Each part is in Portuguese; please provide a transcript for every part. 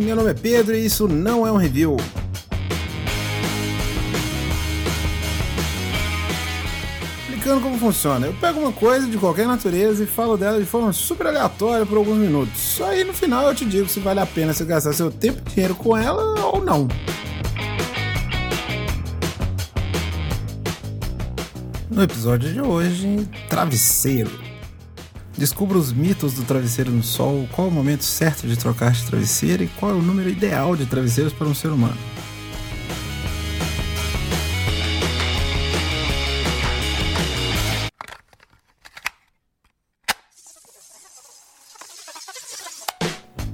Meu nome é Pedro e isso não é um review. Explicando como funciona. Eu pego uma coisa de qualquer natureza e falo dela de forma super aleatória por alguns minutos. Aí no final eu te digo se vale a pena você gastar seu tempo e dinheiro com ela ou não. No episódio de hoje, travesseiro. Descubra os mitos do travesseiro no sol, qual o momento certo de trocar de travesseiro e qual é o número ideal de travesseiros para um ser humano.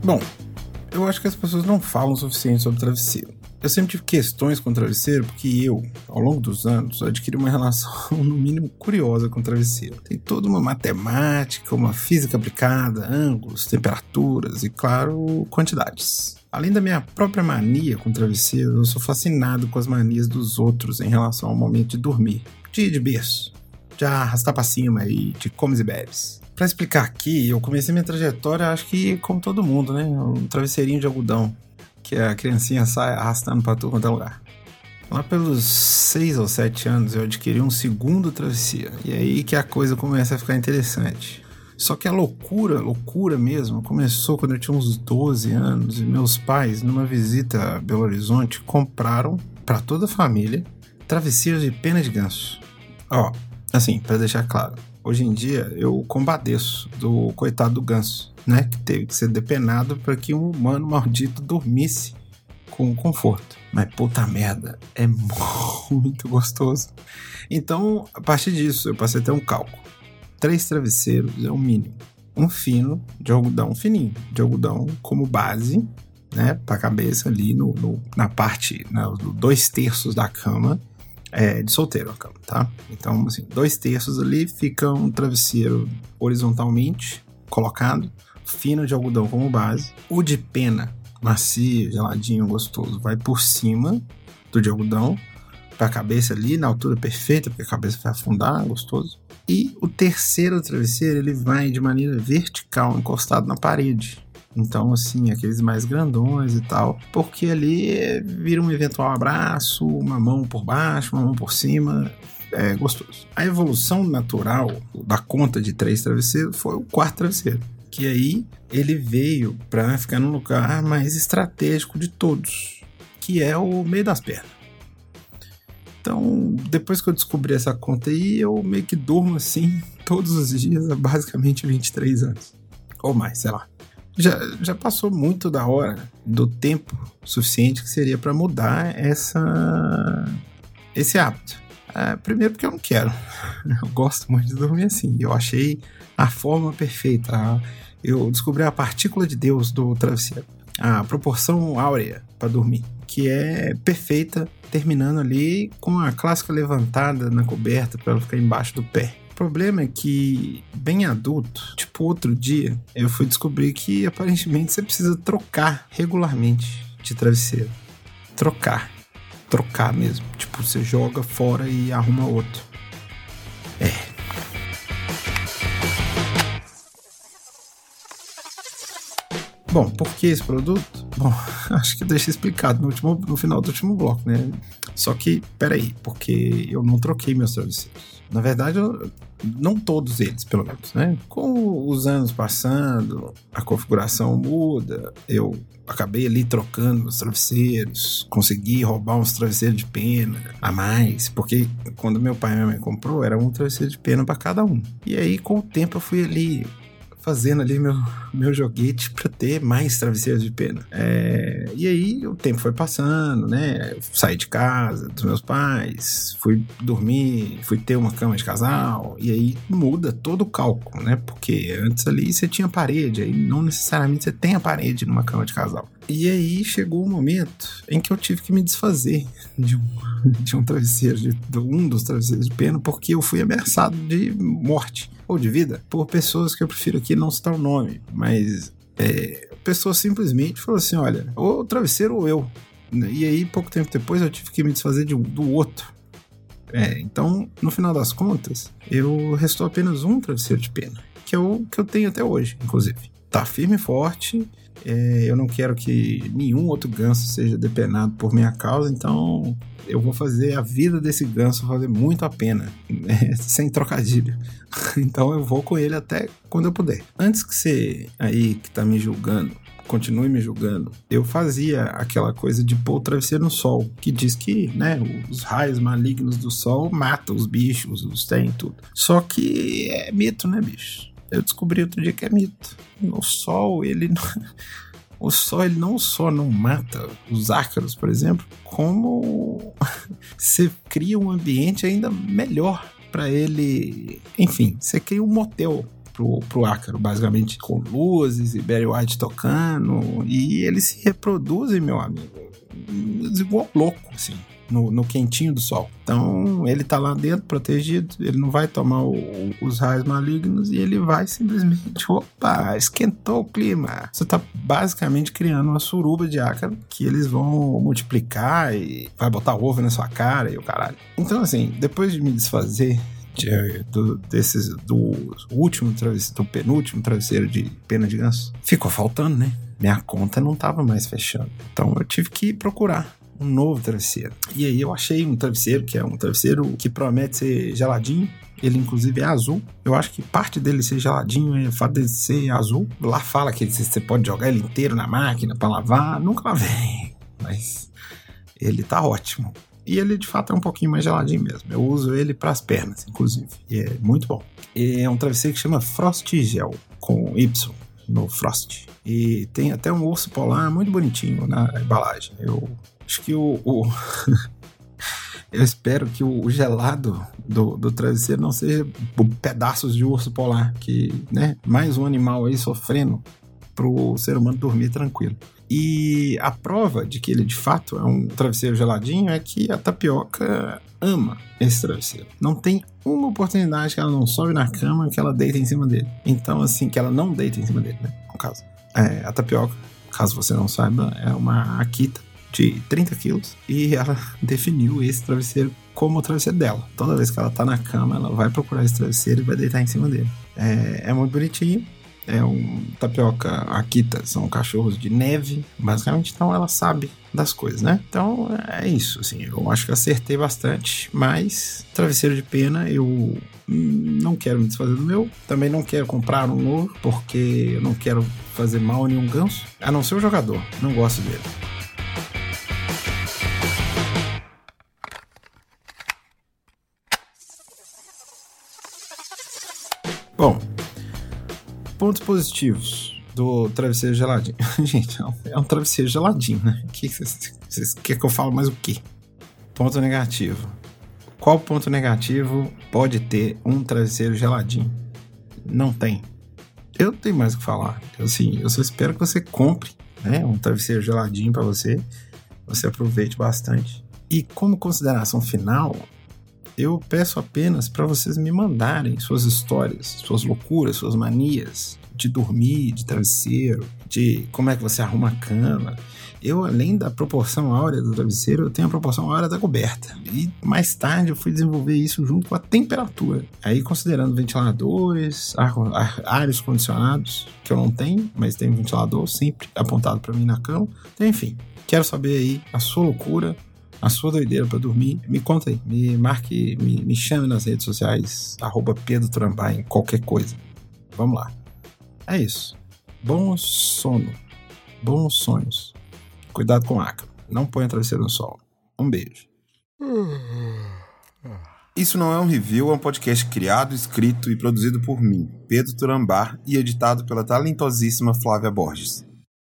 Bom, eu acho que as pessoas não falam o suficiente sobre travesseiro. Eu sempre tive questões com o travesseiro porque eu, ao longo dos anos, adquiri uma relação, no mínimo, curiosa com o travesseiro. Tem toda uma matemática, uma física aplicada, ângulos, temperaturas e, claro, quantidades. Além da minha própria mania com travesseiro, eu sou fascinado com as manias dos outros em relação ao momento de dormir. De de berço, de arrastar pra cima e de comes e bebes. Pra explicar aqui, eu comecei minha trajetória, acho que como todo mundo, né? Um travesseirinho de algodão que a criancinha sai arrastando para tudo quanto é lugar. Lá pelos seis ou sete anos eu adquiri um segundo travesseiro. E é aí que a coisa começa a ficar interessante. Só que a loucura, loucura mesmo, começou quando eu tinha uns 12 anos e meus pais, numa visita a Belo Horizonte, compraram para toda a família travesseiros de pena de ganso. Ó, assim, para deixar claro, hoje em dia eu compadeço do coitado do ganso né, que teve que ser depenado para que um humano maldito dormisse com conforto. Mas puta merda, é muito gostoso. Então, a partir disso, eu passei a ter um cálculo. Três travesseiros é o mínimo. Um fino, de algodão fininho, de algodão como base, né, para a cabeça ali no, no, na parte, né, dois terços da cama, é, de solteiro a cama, tá? Então, assim, dois terços ali fica um travesseiro horizontalmente colocado, fino de algodão como base. O de pena, macio, geladinho, gostoso, vai por cima do de algodão, para a cabeça ali, na altura perfeita, porque a cabeça vai afundar, gostoso. E o terceiro travesseiro, ele vai de maneira vertical, encostado na parede. Então, assim, aqueles mais grandões e tal, porque ali vira um eventual abraço, uma mão por baixo, uma mão por cima, é gostoso. A evolução natural da conta de três travesseiros foi o quarto travesseiro que aí ele veio para ficar no lugar mais estratégico de todos, que é o meio das pernas. Então, depois que eu descobri essa conta aí, eu meio que durmo assim todos os dias há basicamente 23 anos. Ou mais, sei lá. Já, já passou muito da hora do tempo suficiente que seria para mudar essa esse hábito. É, primeiro porque eu não quero. Eu gosto muito de dormir assim. Eu achei a forma perfeita. Eu descobri a partícula de Deus do travesseiro. A proporção áurea para dormir, que é perfeita, terminando ali com a clássica levantada na coberta para ela ficar embaixo do pé. O problema é que, bem adulto, tipo outro dia, eu fui descobrir que aparentemente você precisa trocar regularmente de travesseiro. Trocar. Trocar mesmo. Tipo, você joga fora e arruma outro. É, Bom, por que esse produto? Bom, acho que deixei explicado no, último, no final do último bloco, né? Só que, peraí, porque eu não troquei meus travesseiros. Na verdade, eu, não todos eles, pelo menos, né? Com os anos passando, a configuração muda, eu acabei ali trocando meus travesseiros, consegui roubar uns travesseiros de pena a mais, porque quando meu pai e minha mãe comprou, era um travesseiro de pena para cada um. E aí, com o tempo, eu fui ali fazendo ali meu, meu joguete para ter mais travesseiros de pena. É, e aí o tempo foi passando, né? Saí de casa dos meus pais, fui dormir, fui ter uma cama de casal, e aí muda todo o cálculo, né? Porque antes ali você tinha parede, aí não necessariamente você tem a parede numa cama de casal. E aí chegou o momento em que eu tive que me desfazer de um, de um travesseiro, de, de um dos travesseiros de pena, porque eu fui ameaçado de morte ou de vida por pessoas que eu prefiro aqui não citar o nome, mas é, a pessoa simplesmente falou assim: olha, ou o travesseiro ou eu. E aí, pouco tempo depois, eu tive que me desfazer de um, do outro. É, então, no final das contas, eu restou apenas um travesseiro de pena, que é o que eu tenho até hoje, inclusive. Tá firme e forte, É, eu não quero que nenhum outro ganso seja depenado por minha causa, então eu vou fazer a vida desse ganso valer muito a pena, né? sem trocadilho. Então eu vou com ele até quando eu puder. Antes que você aí que tá me julgando continue me julgando, eu fazia aquela coisa de pôr o travesseiro no sol, que diz que, né, os raios malignos do sol matam os bichos, os tem tudo. Só que é mito, né, bicho? Eu descobri outro dia que é mito. O sol, ele não... O sol ele não só não mata os ácaros, por exemplo, como você cria um ambiente ainda melhor para ele. Enfim, você cria um motel pro, pro ácaro, basicamente, com luzes e Barry White tocando, e eles se reproduzem, meu amigo, igual louco, assim. No, no, quentinho do sol. Então ele tá lá dentro, protegido, ele não vai tomar o, os raios malignos e ele vai simplesmente, opa, esquentou o clima. Você tá basicamente criando uma suruba de ácaro que eles vão multiplicar e vai botar ovo na sua cara e o caralho. Então, assim, depois de me desfazer de, do, desses, do último travesseiro, do penúltimo travesseiro de pena de ganso, ficou faltando, né? Minha conta não tava mais fechando. Então eu tive que procurar um novo travesseiro. E aí eu achei um travesseiro que é um travesseiro que promete ser geladinho. Ele, inclusive, é azul. Eu acho que parte dele ser geladinho é o fato dele ser azul. Lá fala que você pode jogar ele inteiro na máquina para lavar. Nunca lavei, mas ele tá ótimo. E ele de fato é um pouquinho mais geladinho mesmo. Eu uso ele para as pernas, inclusive. E é muito bom. E é um travesseiro que chama Frost Gel, com Y no Frost. E tem até um urso polar muito bonitinho na embalagem. Eu acho que o. o eu espero que o, gelado do, do travesseiro não seja pedaços de urso polar, que, né, mais um animal aí sofrendo pro ser humano dormir tranquilo. E a prova de que ele de fato é um travesseiro geladinho é que a tapioca ama esse travesseiro. Não tem uma oportunidade que ela não sobe na cama que ela deita em cima dele. Então, assim, que ela não deita em cima dele, né? No caso. É, a tapioca, caso você não saiba, é uma Akita de 30 quilos e ela definiu esse travesseiro como o travesseiro dela. Toda vez que ela tá na cama, ela vai procurar esse travesseiro e vai deitar em cima dele. É, é muito bonitinho é um tapioca Akita, são cachorros de neve, basicamente, então ela sabe das coisas, né? Então é isso, assim, eu acho que acertei bastante, mas travesseiro de pena eu não quero me desfazer do meu, também não quero comprar um novo, porque eu não quero fazer mal a nenhum ganso, a não ser o jogador, não gosto dele. Bom, pontos positivos do travesseiro geladinho. Gente, é um travesseiro geladinho, né? Que vocês querem que eu fale mais o quê? Ponto negativo. Qual ponto negativo pode ter um travesseiro geladinho? Não tem. Eu não tenho mais o que falar. Assim, eu só espero que você compre né, um travesseiro geladinho para você. Você aproveite bastante. E como consideração final, eu peço apenas para vocês me mandarem suas histórias, suas loucuras, suas manias de dormir, de travesseiro, de como é que você arruma a cama. Eu, além da proporção áurea do travesseiro, eu tenho a proporção áurea da coberta. E mais tarde eu fui desenvolver isso junto com a temperatura. Aí, considerando ventiladores, ar, ar, condicionados, que eu não tenho, mas tem um ventilador sempre apontado para mim na cama. Então, enfim, quero saber aí a sua loucura, a sua doideira para dormir, me conta aí. Me marque, me, me chame nas redes sociais, arroba Pedro Trambai, qualquer coisa. Vamos lá. É isso. Bom sono. Bons sonhos. Cuidado com ácaro. Não ponha travesseiro no sol. Um beijo. Isso não é um review, é um podcast criado, escrito e produzido por mim, Pedro Turambar, e editado pela talentosíssima Flávia Borges.